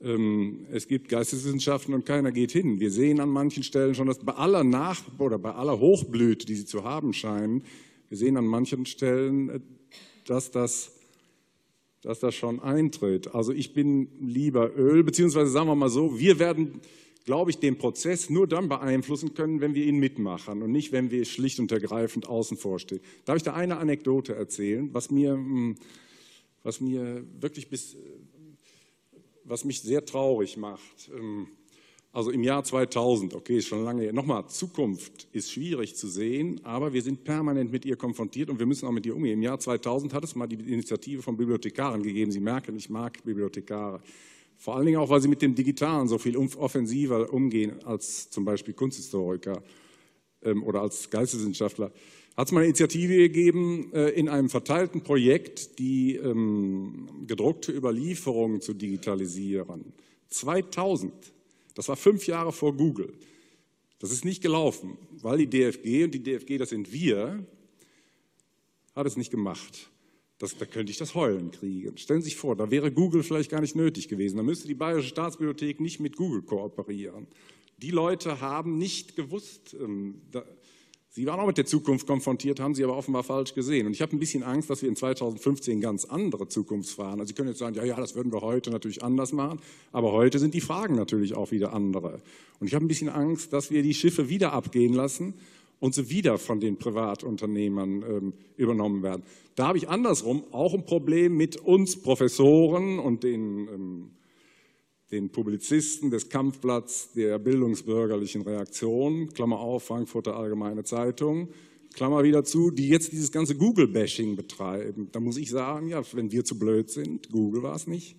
ähm, es gibt Geisteswissenschaften und keiner geht hin. Wir sehen an manchen Stellen schon, dass bei aller Nach- oder bei aller Hochblüte, die sie zu haben scheinen, wir sehen an manchen Stellen, äh, dass das, dass das schon eintritt. Also ich bin lieber Öl, beziehungsweise sagen wir mal so, wir werden glaube ich, den Prozess nur dann beeinflussen können, wenn wir ihn mitmachen und nicht, wenn wir schlicht und ergreifend außen vor stehen. Darf ich da eine Anekdote erzählen, was mir, hm, was mir wirklich bis, was mich sehr traurig macht? Ähm, also im Jahr 2000, okay, ist schon lange her. Nochmal, Zukunft ist schwierig zu sehen, aber wir sind permanent mit ihr konfrontiert und wir müssen auch mit ihr umgehen. Im Jahr 2000 hat es mal die Initiative von Bibliothekaren gegeben. Sie merken, ich mag Bibliothekare. Vor allen Dingen auch, weil sie mit dem Digitalen so viel offensiver umgehen als zum Beispiel Kunsthistoriker ähm, oder als Geisteswissenschaftler. Hat es mal eine Initiative gegeben, äh, in einem verteilten Projekt die ähm, gedruckte Überlieferung zu digitalisieren. 2000, das war fünf Jahre vor Google. Das ist nicht gelaufen, weil die DFG, und die DFG, das sind wir, hat es nicht gemacht. Das, da könnte ich das Heulen kriegen. Stellen Sie sich vor, da wäre Google vielleicht gar nicht nötig gewesen. Da müsste die Bayerische Staatsbibliothek nicht mit Google kooperieren. Die Leute haben nicht gewusst, ähm, da, sie waren auch mit der Zukunft konfrontiert, haben sie aber offenbar falsch gesehen. Und ich habe ein bisschen Angst, dass wir in 2015 ganz andere Zukunftsfragen, also Sie können jetzt sagen, ja, ja, das würden wir heute natürlich anders machen, aber heute sind die Fragen natürlich auch wieder andere. Und ich habe ein bisschen Angst, dass wir die Schiffe wieder abgehen lassen und sie wieder von den Privatunternehmern ähm, übernommen werden. Da habe ich andersrum auch ein Problem mit uns Professoren und den, ähm, den Publizisten des Kampfblatts der bildungsbürgerlichen Reaktion, Klammer auf, Frankfurter Allgemeine Zeitung, Klammer wieder zu, die jetzt dieses ganze Google-Bashing betreiben. Da muss ich sagen, ja, wenn wir zu blöd sind, Google war es nicht.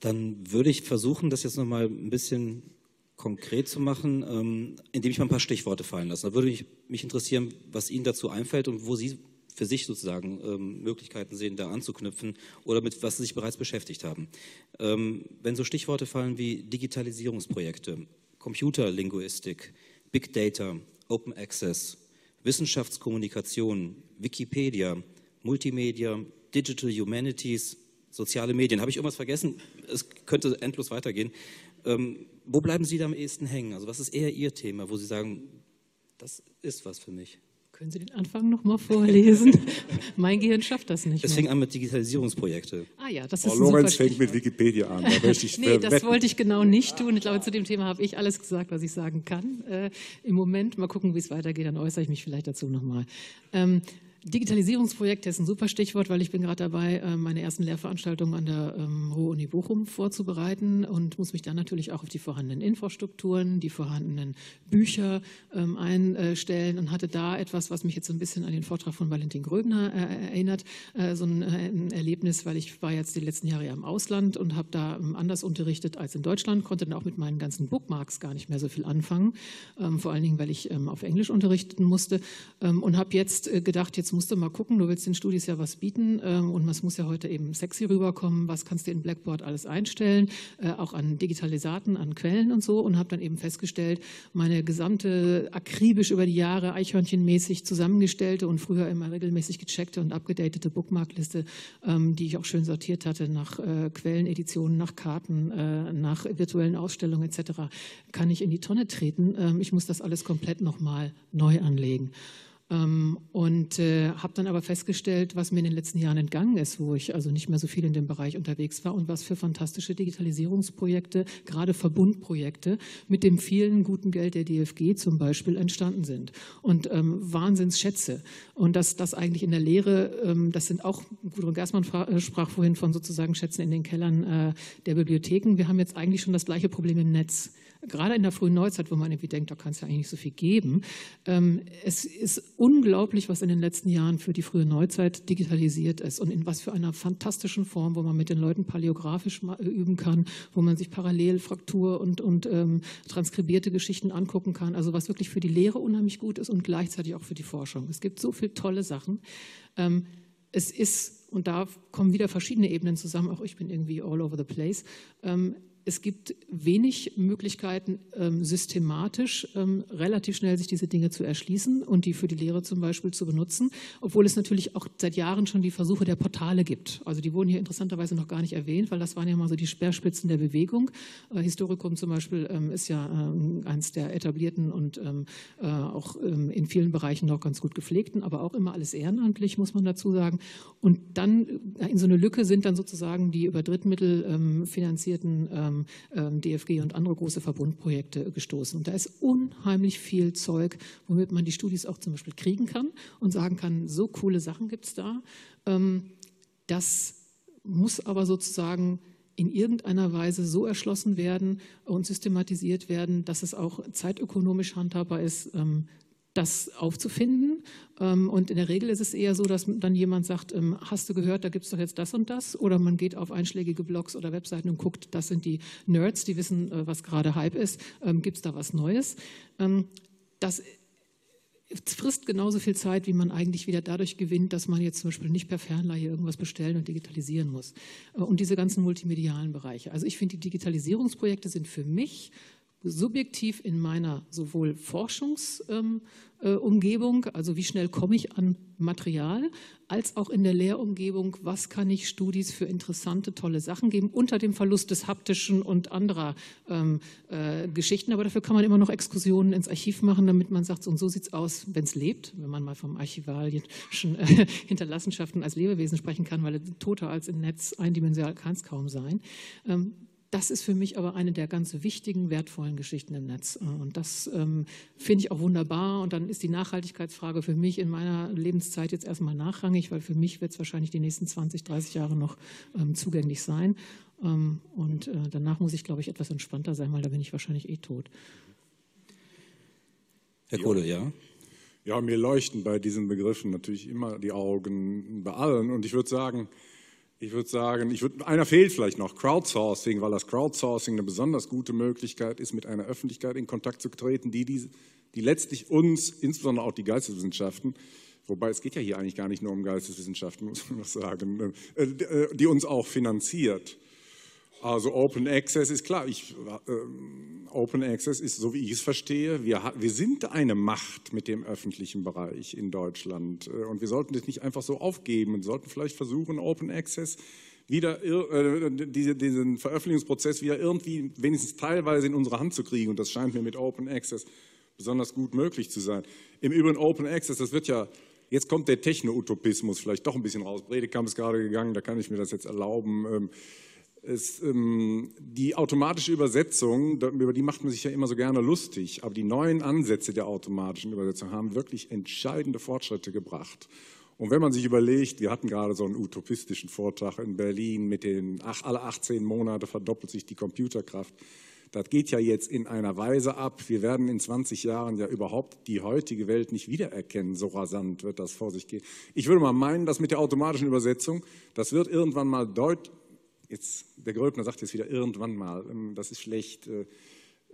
Dann würde ich versuchen, das jetzt nochmal ein bisschen konkret zu machen, ähm, indem ich mal ein paar Stichworte fallen lasse. Da würde mich, mich interessieren, was Ihnen dazu einfällt und wo Sie für sich sozusagen ähm, Möglichkeiten sehen, da anzuknüpfen oder mit was Sie sich bereits beschäftigt haben. Ähm, wenn so Stichworte fallen wie Digitalisierungsprojekte, Computerlinguistik, Big Data, Open Access, Wissenschaftskommunikation, Wikipedia, Multimedia, Digital Humanities, soziale Medien. Habe ich irgendwas vergessen? Es könnte endlos weitergehen. Ähm, wo bleiben Sie da am ehesten hängen? Also was ist eher Ihr Thema, wo Sie sagen, das ist was für mich? Können Sie den Anfang nochmal vorlesen? [LAUGHS] mein Gehirn schafft das nicht. Es fing an mit Digitalisierungsprojekte. Ah ja, das ist Frau Lorenz fängt mit Wikipedia an. Da ich [LAUGHS] nee, das wollte ich genau nicht tun. Ich glaube, zu dem Thema habe ich alles gesagt, was ich sagen kann. Äh, Im Moment, mal gucken, wie es weitergeht, dann äußere ich mich vielleicht dazu nochmal. Ähm, Digitalisierungsprojekte ist ein super Stichwort, weil ich bin gerade dabei, äh, meine ersten Lehrveranstaltungen an der ähm, Ruhr-Uni Bochum vorzubereiten und muss mich dann natürlich auch auf die vorhandenen Infrastrukturen, die vorhandenen Bücher ähm, einstellen und hatte da etwas, was mich jetzt so ein bisschen an den Vortrag von Valentin Gröbner äh, erinnert, äh, so ein Erlebnis, weil ich war jetzt die letzten Jahre ja im Ausland und habe da ähm, anders unterrichtet als in Deutschland, konnte dann auch mit meinen ganzen Bookmarks gar nicht mehr so viel anfangen, vor allen Dingen, weil ich auf Englisch unterrichten musste und habe jetzt gedacht, jetzt musst du mal gucken, du willst den Studis ja was bieten ähm, und es muss ja heute eben sexy rüberkommen, was kannst du in Blackboard alles einstellen, äh, auch an Digitalisaten, an Quellen und so und habe dann eben festgestellt, meine gesamte akribisch über die Jahre eichhörnchenmäßig zusammengestellte und früher immer regelmäßig gecheckte und abgedatete Bookmarkliste, ähm, die ich auch schön sortiert hatte nach äh, Quelleneditionen, nach Karten, äh, nach virtuellen Ausstellungen etc., kann ich in die Tonne treten. Ähm, ich muss das alles komplett nochmal neu anlegen. Ähm, und äh, habe dann aber festgestellt, was mir in den letzten Jahren entgangen ist, wo ich also nicht mehr so viel in dem Bereich unterwegs war und was für fantastische Digitalisierungsprojekte, gerade Verbundprojekte mit dem vielen guten Geld der DFG zum Beispiel entstanden sind. Und ähm, Wahnsinnsschätze. Und dass das eigentlich in der Lehre, ähm, das sind auch, Gudrun Gersmann äh, sprach vorhin von sozusagen Schätzen in den Kellern äh, der Bibliotheken. Wir haben jetzt eigentlich schon das gleiche Problem im Netz gerade in der frühen Neuzeit, wo man irgendwie denkt, da kann es ja eigentlich nicht so viel geben. Ähm, es ist unglaublich, was in den letzten Jahren für die frühe Neuzeit digitalisiert ist und in was für einer fantastischen Form, wo man mit den Leuten paläografisch äh, üben kann, wo man sich parallel Fraktur und, und ähm, transkribierte Geschichten angucken kann. Also was wirklich für die Lehre unheimlich gut ist und gleichzeitig auch für die Forschung. Es gibt so viele tolle Sachen. Ähm, es ist, und da kommen wieder verschiedene Ebenen zusammen, auch ich bin irgendwie all over the place, ähm, es gibt wenig Möglichkeiten, ähm, systematisch ähm, relativ schnell sich diese Dinge zu erschließen und die für die Lehre zum Beispiel zu benutzen, obwohl es natürlich auch seit Jahren schon die Versuche der Portale gibt. Also die wurden hier interessanterweise noch gar nicht erwähnt, weil das waren ja mal so die Speerspitzen der Bewegung. Äh, Historikum zum Beispiel ähm, ist ja eins der etablierten und äh, auch in vielen Bereichen noch ganz gut gepflegten, aber auch immer alles ehrenamtlich, muss man dazu sagen. Und dann äh, in so eine Lücke sind dann sozusagen die über Drittmittel finanzierten ähm, DFG und andere große Verbundprojekte gestoßen. Und da ist unheimlich viel Zeug, womit man die Studis auch zum Beispiel kriegen kann und sagen kann, so coole Sachen gibt es da. Ähm, das muss aber sozusagen in irgendeiner Weise so erschlossen werden und systematisiert werden, dass es auch zeitökonomisch handhabbar ist, ähm, das aufzufinden. Ähm, und in der Regel ist es eher so, dass dann jemand sagt, ähm, hast du gehört, da gibt es doch jetzt das und das. Oder man geht auf einschlägige Blogs oder Webseiten und guckt, das sind die Nerds, die wissen, äh, was gerade Hype ist. Ähm, gibt es da was Neues? Das frisst genauso viel Zeit, wie man eigentlich wieder dadurch gewinnt, dass man jetzt zum Beispiel nicht per Fernleihe irgendwas bestellen und digitalisieren muss. Äh, und diese ganzen multimedialen Bereiche. Also ich finde, die Digitalisierungsprojekte sind für mich subjektiv in meiner sowohl Forschungsumgebung, ähm, äh, also wie schnell komme ich an Material, als auch in der Lehrumgebung, was kann ich Studis für interessante, tolle Sachen geben, unter dem Verlust des haptischen und anderer ähm, äh, Geschichten. Aber dafür kann man immer noch Exkursionen ins Archiv machen, damit man sagt, und so sieht es aus, wenn es lebt, wenn man mal vom archivalischen äh, Hinterlassenschaften als Lebewesen sprechen kann, weil toter als im Netz eindimensional kann es kaum sein. Ähm, das ist für mich aber eine der ganz wichtigen, wertvollen Geschichten im Netz. Und das ähm, finde ich auch wunderbar. Und dann ist die Nachhaltigkeitsfrage für mich in meiner Lebenszeit jetzt erstmal nachrangig, weil für mich wird es wahrscheinlich die nächsten 20, 30 Jahre noch ähm, zugänglich sein. Ähm, und äh, danach muss ich, glaube ich, etwas entspannter sein, weil da bin ich wahrscheinlich eh tot. Herr Kohle, ja. Ja, mir leuchten bei diesen Begriffen natürlich immer die Augen bei allen. Und ich würde sagen, ich würde sagen, ich würd, einer fehlt vielleicht noch, Crowdsourcing, weil das Crowdsourcing eine besonders gute Möglichkeit ist, mit einer Öffentlichkeit in Kontakt zu treten, die, die, die letztlich uns, insbesondere auch die Geisteswissenschaften, wobei es geht ja hier eigentlich gar nicht nur um Geisteswissenschaften, [LAUGHS] muss man sagen, äh, äh, die uns auch finanziert. Also Open Access ist klar. Ich, äh, Open Access ist, so wie ich es verstehe, wir, wir sind eine Macht mit dem öffentlichen Bereich in Deutschland. Äh, und wir sollten das nicht einfach so aufgeben und sollten vielleicht versuchen, Open Access wieder äh, diese, diesen Veröffentlichungsprozess wieder irgendwie wenigstens teilweise in unsere Hand zu kriegen. Und das scheint mir mit Open Access besonders gut möglich zu sein. Im Übrigen Open Access, das wird ja, jetzt kommt der Techno-Utopismus vielleicht doch ein bisschen raus. Bredekamp ist gerade gegangen, da kann ich mir das jetzt erlauben. Es, ähm, die automatische Übersetzung, über die macht man sich ja immer so gerne lustig, aber die neuen Ansätze der automatischen Übersetzung haben wirklich entscheidende Fortschritte gebracht. Und wenn man sich überlegt, wir hatten gerade so einen utopistischen Vortrag in Berlin mit den, ach, alle 18 Monate verdoppelt sich die Computerkraft. Das geht ja jetzt in einer Weise ab. Wir werden in 20 Jahren ja überhaupt die heutige Welt nicht wiedererkennen. So rasant wird das vor sich gehen. Ich würde mal meinen, dass mit der automatischen Übersetzung, das wird irgendwann mal deutlich, jetzt, der Gröbner sagt jetzt wieder irgendwann mal, ähm, das ist schlecht. Äh,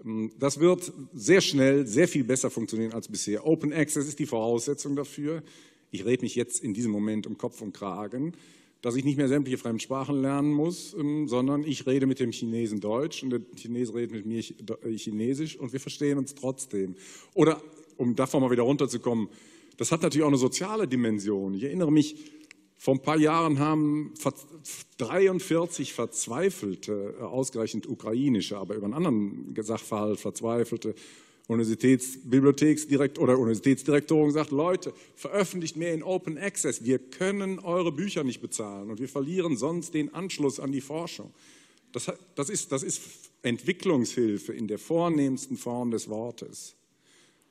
ähm, das wird sehr schnell, sehr viel besser funktionieren als bisher. Open Access ist die Voraussetzung dafür. Ich rede mich jetzt in diesem Moment um Kopf und Kragen, dass ich nicht mehr sämtliche Fremdsprachen lernen muss, ähm, sondern ich rede mit dem Chinesen Deutsch und der Chinese redet mit mir äh, Chinesisch und wir verstehen uns trotzdem. Oder, um davon mal wieder runterzukommen, das hat natürlich auch eine soziale Dimension. Ich erinnere mich, vor ein paar Jahren haben 43 verzweifelte, äh, ausgerechnet ukrainische, aber über einen anderen Sachverhalt verzweifelte Universitätsbibliotheksdirekt oder Universitätsdirektoren gesagt, Leute, veröffentlicht mehr in Open Access. Wir können eure Bücher nicht bezahlen und wir verlieren sonst den Anschluss an die Forschung. Das, das, ist, das ist Entwicklungshilfe in der vornehmsten Form des Wortes.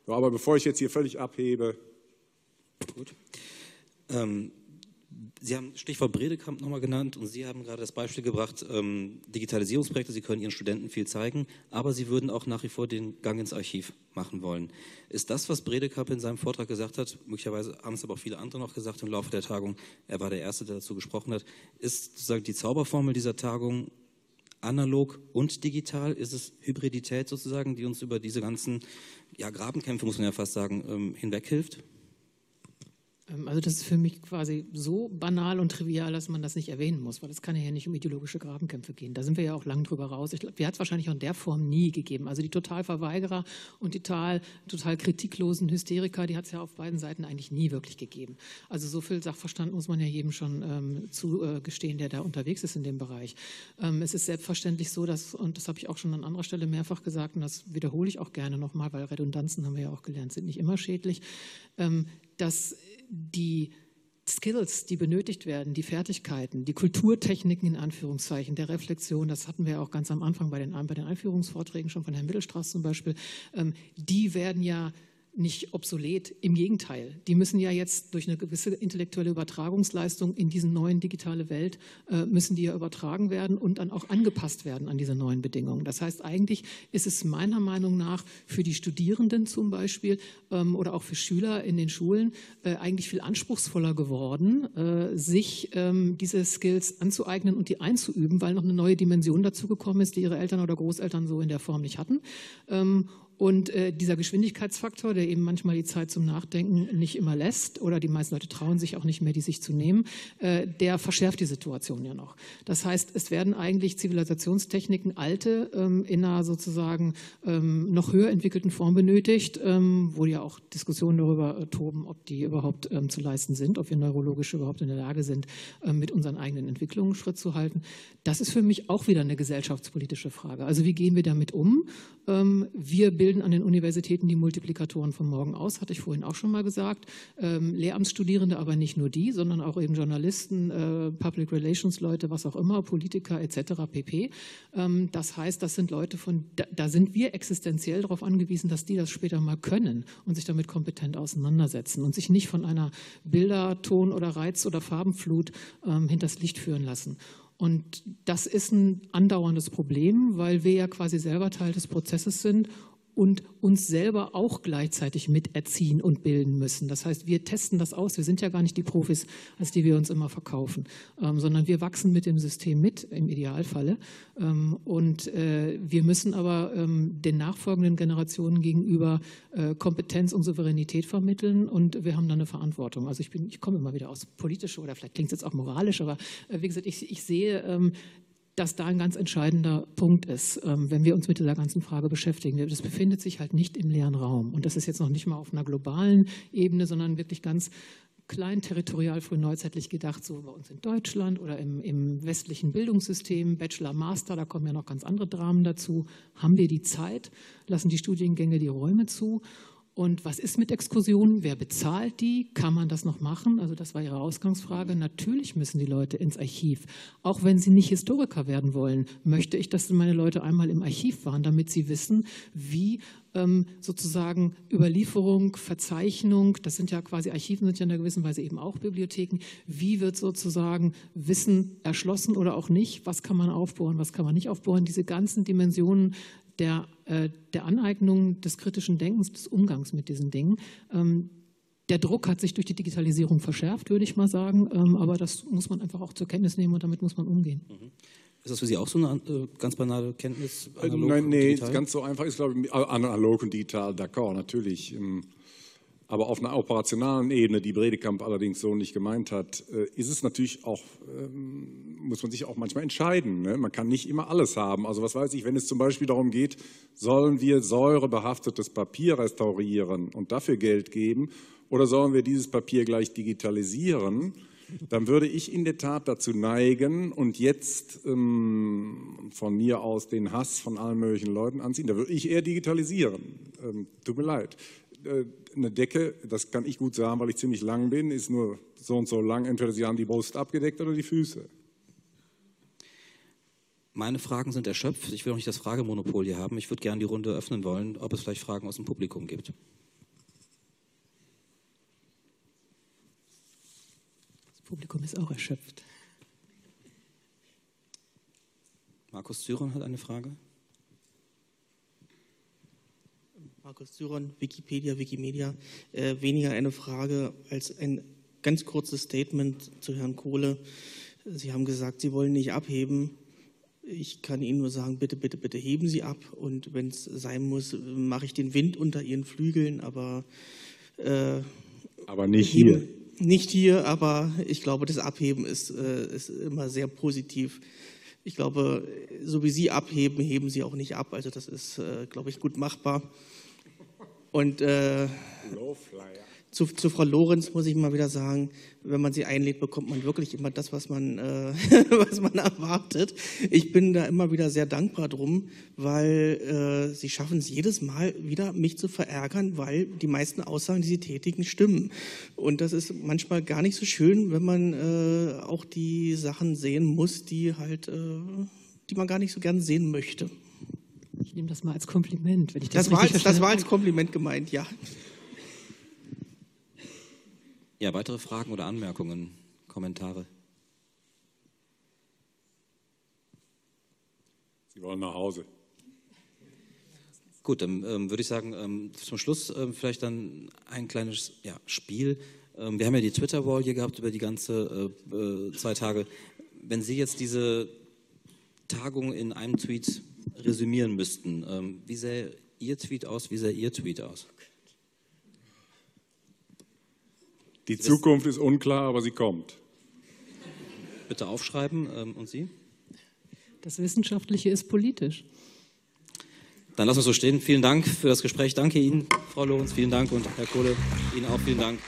Aber bevor ich jetzt hier völlig abhebe. Gut. Ähm, Sie haben Stichwort Bredekamp nochmal genannt und Sie haben gerade das Beispiel gebracht, ähm, Digitalisierungsprojekte, Sie können Ihren Studenten viel zeigen, aber Sie würden auch nach wie vor den Gang ins Archiv machen wollen. Ist das, was Bredekamp in seinem Vortrag gesagt hat, möglicherweise haben es aber auch viele andere noch gesagt im Laufe der Tagung, er war der Erste, der dazu gesprochen hat, ist sozusagen die Zauberformel dieser Tagung analog und digital? Ist es Hybridität sozusagen, die uns über diese ganzen ja, Grabenkämpfe, muss man ja fast sagen, ähm, hinweghilft? Ähm, also das ist für mich quasi so banal und trivial, dass man das nicht erwähnen muss, weil es kann ja nicht um ideologische Grabenkämpfe gehen. Da sind wir ja auch lang drüber raus. Ich glaube, die hat es wahrscheinlich auch in der Form nie gegeben. Also die Totalverweigerer und die total, total kritiklosen Hysteriker, die hat es ja auf beiden Seiten eigentlich nie wirklich gegeben. Also so viel Sachverstand muss man ja jedem schon ähm, zugestehen, der da unterwegs ist in dem Bereich. Ähm, es ist selbstverständlich so, dass, und das habe ich auch schon an anderer Stelle mehrfach gesagt, und das wiederhole ich auch gerne nochmal, weil Redundanzen haben wir ja auch gelernt, sind nicht immer schädlich, ähm, dass die Skills, die benötigt werden, die Fertigkeiten, die Kulturtechniken in Anführungszeichen, der Reflexion, das hatten wir auch ganz am Anfang bei den, bei den Einführungsvorträgen schon von Herrn Mittelstraß zum Beispiel, ähm, die werden ja nicht obsolet. Im Gegenteil, die müssen ja jetzt durch eine gewisse intellektuelle Übertragungsleistung in diese neuen digitale Welt, äh, müssen die ja übertragen werden und dann auch angepasst werden an diese neuen Bedingungen. Das heißt, eigentlich ist es meiner Meinung nach für die Studierenden zum Beispiel ähm, oder auch für Schüler in den Schulen äh, eigentlich viel anspruchsvoller geworden, äh, sich ähm, diese Skills anzueignen und die einzuüben, weil noch eine neue Dimension dazugekommen ist, die ihre Eltern oder Großeltern so in der Form nicht hatten. Ähm, und äh, dieser Geschwindigkeitsfaktor, der eben manchmal die Zeit zum Nachdenken nicht immer lässt, oder die meisten Leute trauen sich auch nicht mehr, die sich zu nehmen, äh, der verschärft die Situation ja noch. Das heißt, es werden eigentlich Zivilisationstechniken, alte, ähm, in einer sozusagen ähm, noch höher entwickelten Form benötigt, ähm, wo ja auch Diskussionen darüber äh, toben, ob die überhaupt ähm, zu leisten sind, ob wir neurologisch überhaupt in der Lage sind, ähm, mit unseren eigenen Entwicklungen Schritt zu halten. Das ist für mich auch wieder eine gesellschaftspolitische Frage. Also wie gehen wir damit um? Ähm, wir bilden bilden an den Universitäten die Multiplikatoren von morgen aus, hatte ich vorhin auch schon mal gesagt. Ähm, Lehramtsstudierende, aber nicht nur die, sondern auch eben Journalisten, äh, Public Relations Leute, was auch immer, Politiker etc. pp. Ähm, das heißt, das sind Leute von, da, da sind wir existenziell darauf angewiesen, dass die das später mal können und sich damit kompetent auseinandersetzen und sich nicht von einer Bilder, Ton oder Reiz- oder Farbenflut ähm, hinters Licht führen lassen. Und das ist ein andauerndes Problem, weil wir ja quasi selber Teil des Prozesses sind und uns selber auch gleichzeitig miterziehen und bilden müssen. Das heißt, wir testen das aus. Wir sind ja gar nicht die Profis, als die wir uns immer verkaufen, ähm, sondern wir wachsen mit dem System mit, im Idealfalle. Ähm, und äh, wir müssen aber ähm, den nachfolgenden Generationen gegenüber äh, Kompetenz und Souveränität vermitteln und wir haben da eine Verantwortung. Also ich, ich komme immer wieder aus politischer oder vielleicht klingt es jetzt auch moralisch, aber äh, wie gesagt, ich, ich sehe ähm, dass da ein ganz entscheidender Punkt ist, ähm, wenn wir uns mit dieser ganzen Frage beschäftigen. Das befindet sich halt nicht im leeren Raum. Und das ist jetzt noch nicht mal auf einer globalen Ebene, sondern wirklich ganz klein territorial frühneuzeitlich gedacht, so bei uns in Deutschland oder im, im westlichen Bildungssystem, Bachelor, Master, da kommen ja noch ganz andere Dramen dazu. Haben wir die Zeit? Lassen die Studiengänge die Räume zu? Und was ist mit Exkursionen? Wer bezahlt die? Kann man das noch machen? Also das war Ihre Ausgangsfrage. Natürlich müssen die Leute ins Archiv. Auch wenn sie nicht Historiker werden wollen, möchte ich, dass meine Leute einmal im Archiv waren, damit sie wissen, wie ähm, sozusagen Überlieferung, Verzeichnung, das sind ja quasi Archiven, sind ja in einer gewissen Weise eben auch Bibliotheken. Wie wird sozusagen Wissen erschlossen oder auch nicht? Was kann man aufbohren, was kann man nicht aufbohren? Diese ganzen Dimensionen der, äh, der Aneignung des kritischen Denkens, des Umgangs mit diesen Dingen. Ähm, der Druck hat sich durch die Digitalisierung verschärft, würde ich mal sagen, ähm, aber das muss man einfach auch zur Kenntnis nehmen und damit muss man umgehen. Mhm. Ist das für Sie auch so eine äh, ganz banale Kenntnis? Äh, nein, nee, ganz so einfach ist, glaube ich, analog und digital, d'accord, natürlich. Ähm, aber auf einer operationalen Ebene, die Bredekamp allerdings so nicht gemeint hat, äh, ist es natürlich auch, ähm, muss man sich auch manchmal entscheiden. Ne? Man kann nicht immer alles haben. Also was weiß ich, wenn es zum Beispiel darum geht, sollen wir säurebehaftetes Papier restaurieren und dafür Geld geben oder sollen wir dieses Papier gleich digitalisieren? Dann würde ich in der Tat dazu neigen und jetzt ähm, von mir aus den Hass von allen möglichen Leuten anziehen. Da würde ich eher digitalisieren. Ähm, tut mir leid. Äh, eine Decke, das kann ich gut sagen, weil ich ziemlich lang bin, ist nur so und so lang. Entweder Sie haben die Brust abgedeckt oder die Füße. Meine Fragen sind erschöpft. Ich will auch nicht das Fragemonopol hier haben. Ich würde gerne die Runde öffnen wollen, ob es vielleicht Fragen aus dem Publikum gibt. Das Publikum ist auch erschöpft. Markus Zyron hat eine Frage. Markus Zyron, Wikipedia, Wikimedia. Äh, weniger eine Frage als ein ganz kurzes Statement zu Herrn Kohle. Sie haben gesagt, Sie wollen nicht abheben. Ich kann Ihnen nur sagen, bitte, bitte, bitte heben Sie ab. Und wenn es sein muss, mache ich den Wind unter Ihren Flügeln. Aber, äh, aber nicht hier. Nicht hier, aber ich glaube, das Abheben ist, äh, ist immer sehr positiv. Ich glaube, so wie Sie abheben, heben Sie auch nicht ab. Also das ist, äh, glaube ich, gut machbar. Und äh, zu, zu, Frau Lorenz muss ich mal wieder sagen, wenn man sie einlädt, bekommt man wirklich immer das, was man, äh, [LAUGHS] was man erwartet. Ich bin da immer wieder sehr dankbar drum, weil äh, sie schaffen es jedes Mal wieder, mich zu verärgern, weil die meisten Aussagen, die sie tätigen, stimmen. Und das ist manchmal gar nicht so schön, wenn man äh, auch die Sachen sehen muss, die halt, äh, die man gar nicht so gern sehen möchte. Ich nehme das mal als Kompliment. Wenn ich das, das, war als, das war als Kompliment gemeint, ja. Ja, weitere Fragen oder Anmerkungen, Kommentare? Sie wollen nach Hause. Gut, dann ähm, würde ich sagen, ähm, zum Schluss ähm, vielleicht dann ein kleines ja, Spiel. Ähm, wir haben ja die Twitter-Wall hier gehabt über die ganze äh, äh, zwei Tage. Wenn Sie jetzt diese Tagung in einem Tweet resümieren müssten, ähm, wie sähe Ihr Tweet aus, wie sähe Ihr Tweet aus? Die Zukunft ist unklar, aber sie kommt. Bitte aufschreiben. Ähm, und Sie? Das Wissenschaftliche ist politisch. Dann lassen wir es so stehen. Vielen Dank für das Gespräch. Danke Ihnen, Frau Lorenz. Vielen Dank und Herr Kohle, Ihnen auch vielen Dank.